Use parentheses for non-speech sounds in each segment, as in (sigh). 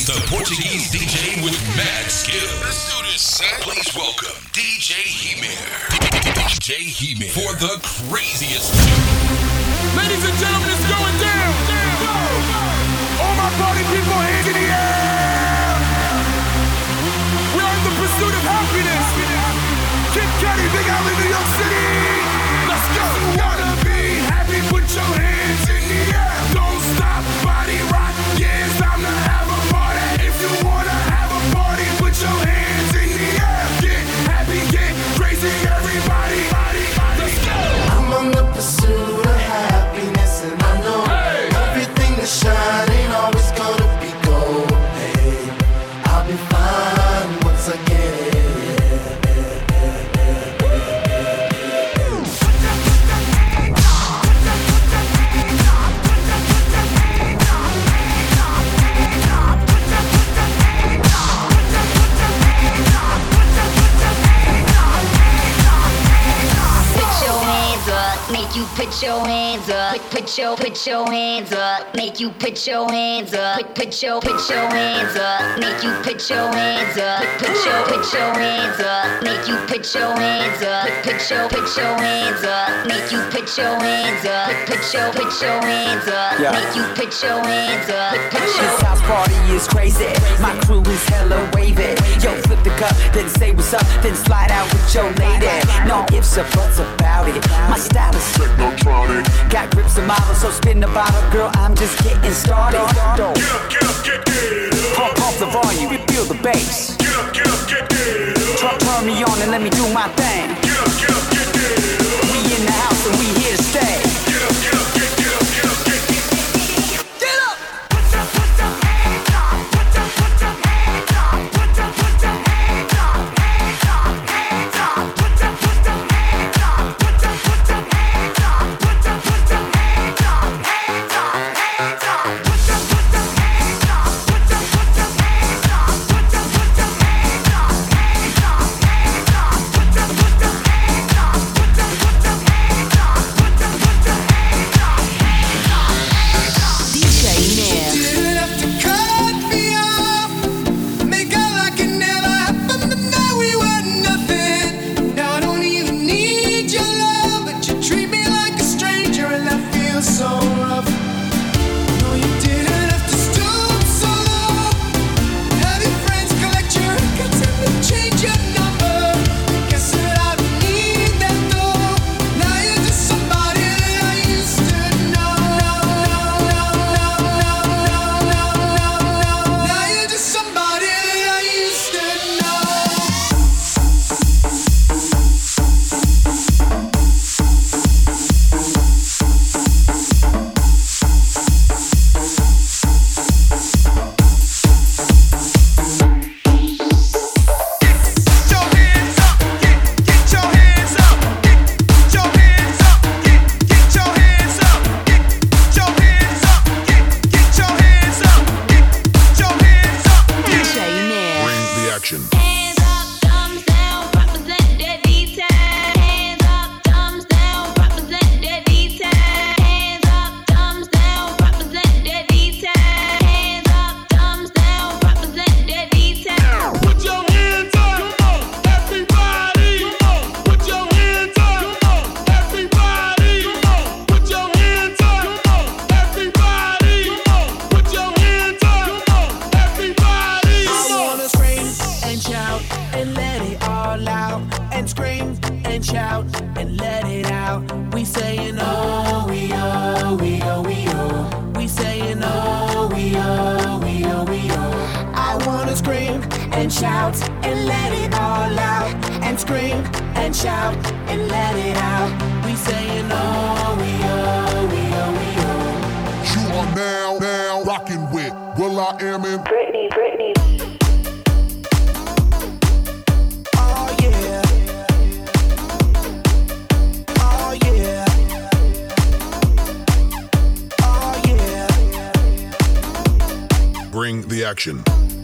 He's the Portuguese DJ with mad skills. Let's do this, son. Please welcome DJ Hemir. DJ Hemir for the craziest. Ladies and gentlemen, it's going down. All my party people, hands in the Put, put your put your hands up, make you put your hands up. Put, put your put your hands up, make you put your hands up. Put, put your put your hands up, make you put your hands up. Put, put your put your hands up, make you put your hands up. Put, put your put your hands up, make you put your hands up. Put, your This house party is crazy. My crew is hella wavy. Yo, flip the cup, then say what's up, then slide out with your lady. No ifs or buts about it. My style is hypnotronic. Got grips and models, so spin the bottle, girl. I'm just getting started. Get up, get up, get get Pump, pump the volume, feel the bass. Get up, get up, get get Turn, turn me on and let me do my thing. Get up, get up, get get We in the house and we here to stay. And shout and let it all out. And scream and shout and let it out. We saying oh, we oh, we oh, we oh. You are now, now rocking with will.i.am in Britney, Britney. Oh yeah. Oh yeah. Oh yeah. Bring the action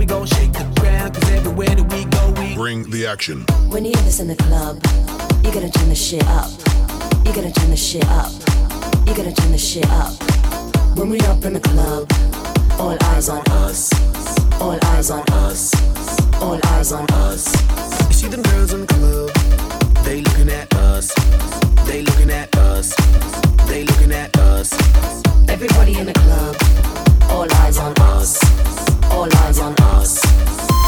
we gon' shake the ground, cause everywhere that we go, we bring the action. When you hear this in the club, you gotta turn the shit up. You gotta turn the shit up. You gotta turn the shit up. When we up in the club, all eyes on us. All eyes on us. All eyes on us. You see them girls in the club, they looking at us. They looking at us. They looking at us. Everybody in the club, all eyes on us. All eyes on us.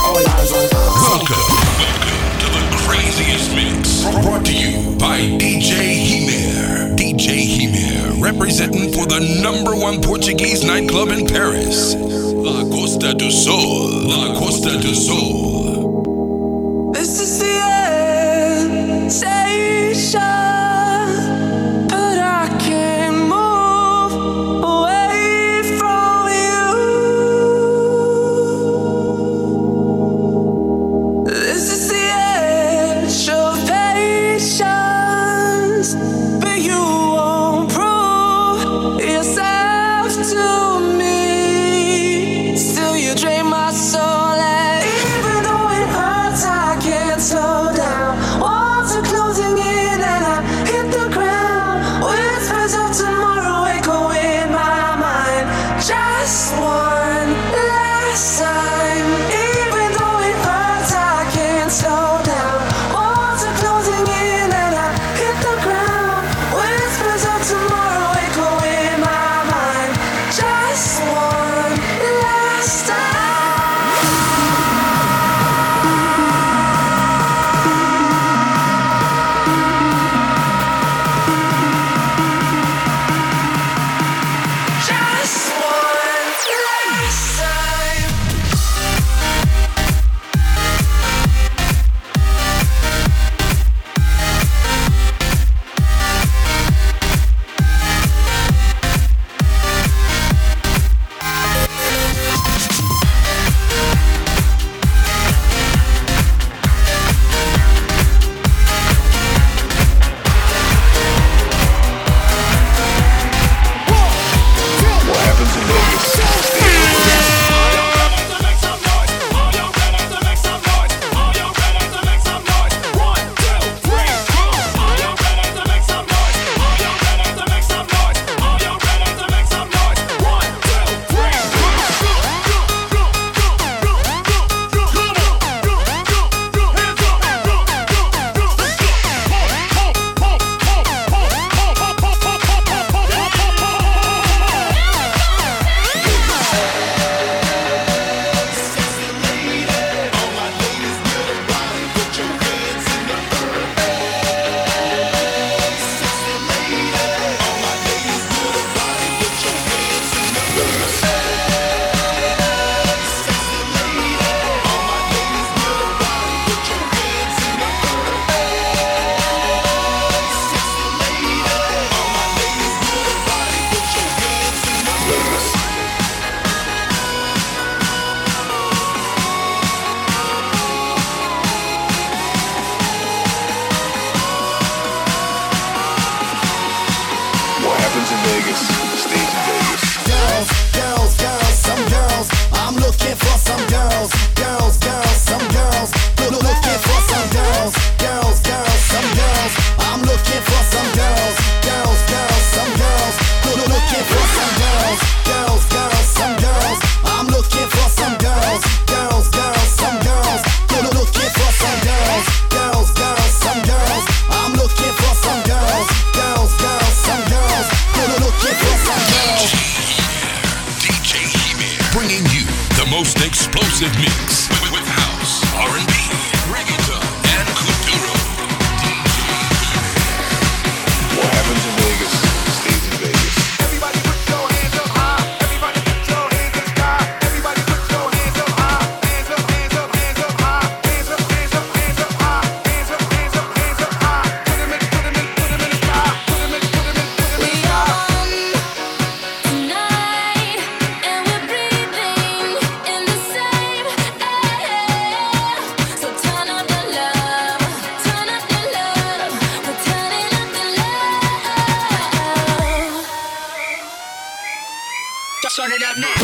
All eyes on us. Welcome, welcome to the craziest mix. Brought to you by DJ DJ representing for the number one Portuguese nightclub in Paris, La Costa do Sol. La Costa do Sol. Up now.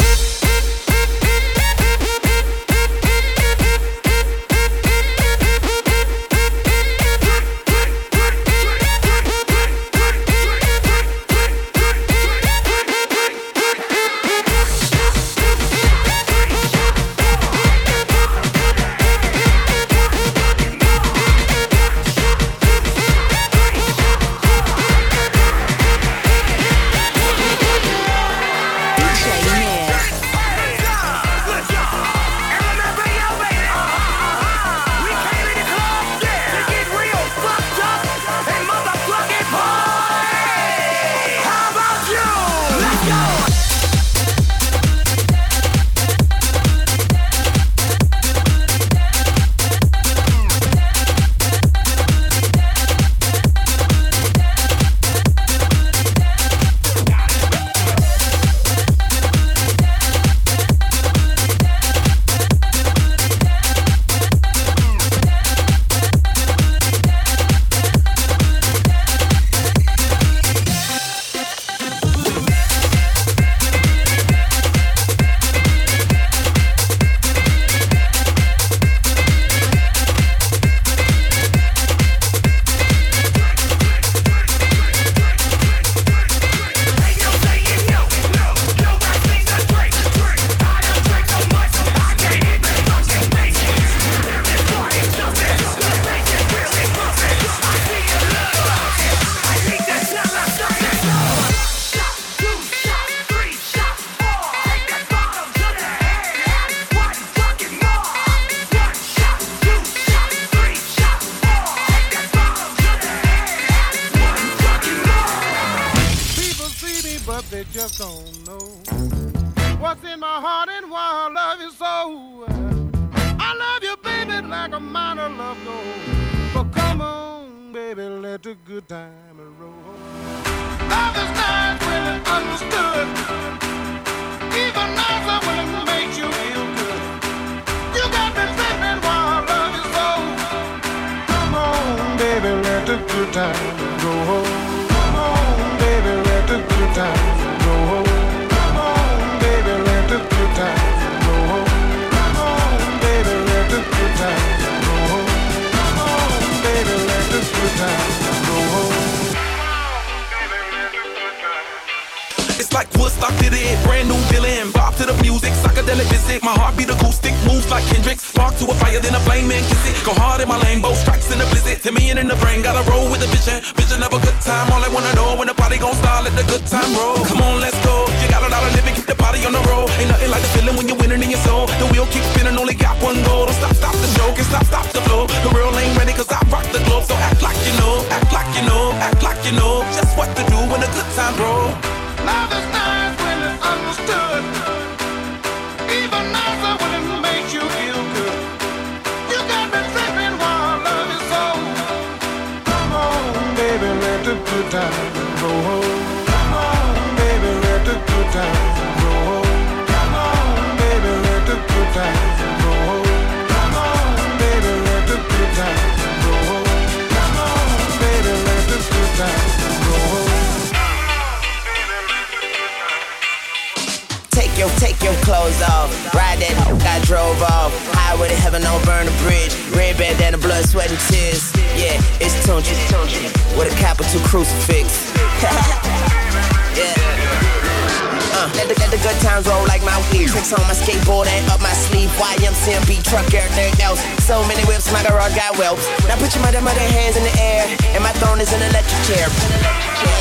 Just don't know what's in my heart and why I love you so. I love you, baby, like a miner love gold. But come on, baby, let the good time roll. Love is when it's understood. Even Like Woodstock did it, brand new villain. Bob to the music, psychedelic visit. My heartbeat acoustic, moves like Kendrick. Spark to a fire, then a flame man kiss it. Go hard in my lane, both strikes in the blizzard. Me and in the brain, gotta roll with the vision. Vision of a good time, all I wanna know when the party gon' start, let the good time roll. Come on, let's go. You got a lot of living, keep the party on the road. Ain't nothing like the feeling when you're winning in your soul. The wheel keeps spinning, only got one goal. Don't stop, stop the show, can stop, stop the flow. The real ain't ready, cause I rock the globe. So act like you know, act like you know, act like you know. Just what to do when the good time roll. Take your, clothes off. Ride that I drove off. Highway to heaven, don't burn the bridge. Red bandana, blood, sweat, and tears. Yeah, it's Tunechi. With a capital crucifix. (laughs) yeah. Uh, let, the, let the good times roll like my weed. Tricks on my skateboard and up my sleeve. YMCMB truck, everything else. So many whips, my garage got whelps. Now put your mother, mother hands in the air. And my throne is an electric chair. Yeah. And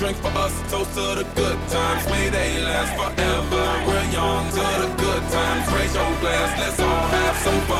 More drinks for us, toast to the good times. May they last forever. We're young to the good times. Raise your glass, let's all have some fun.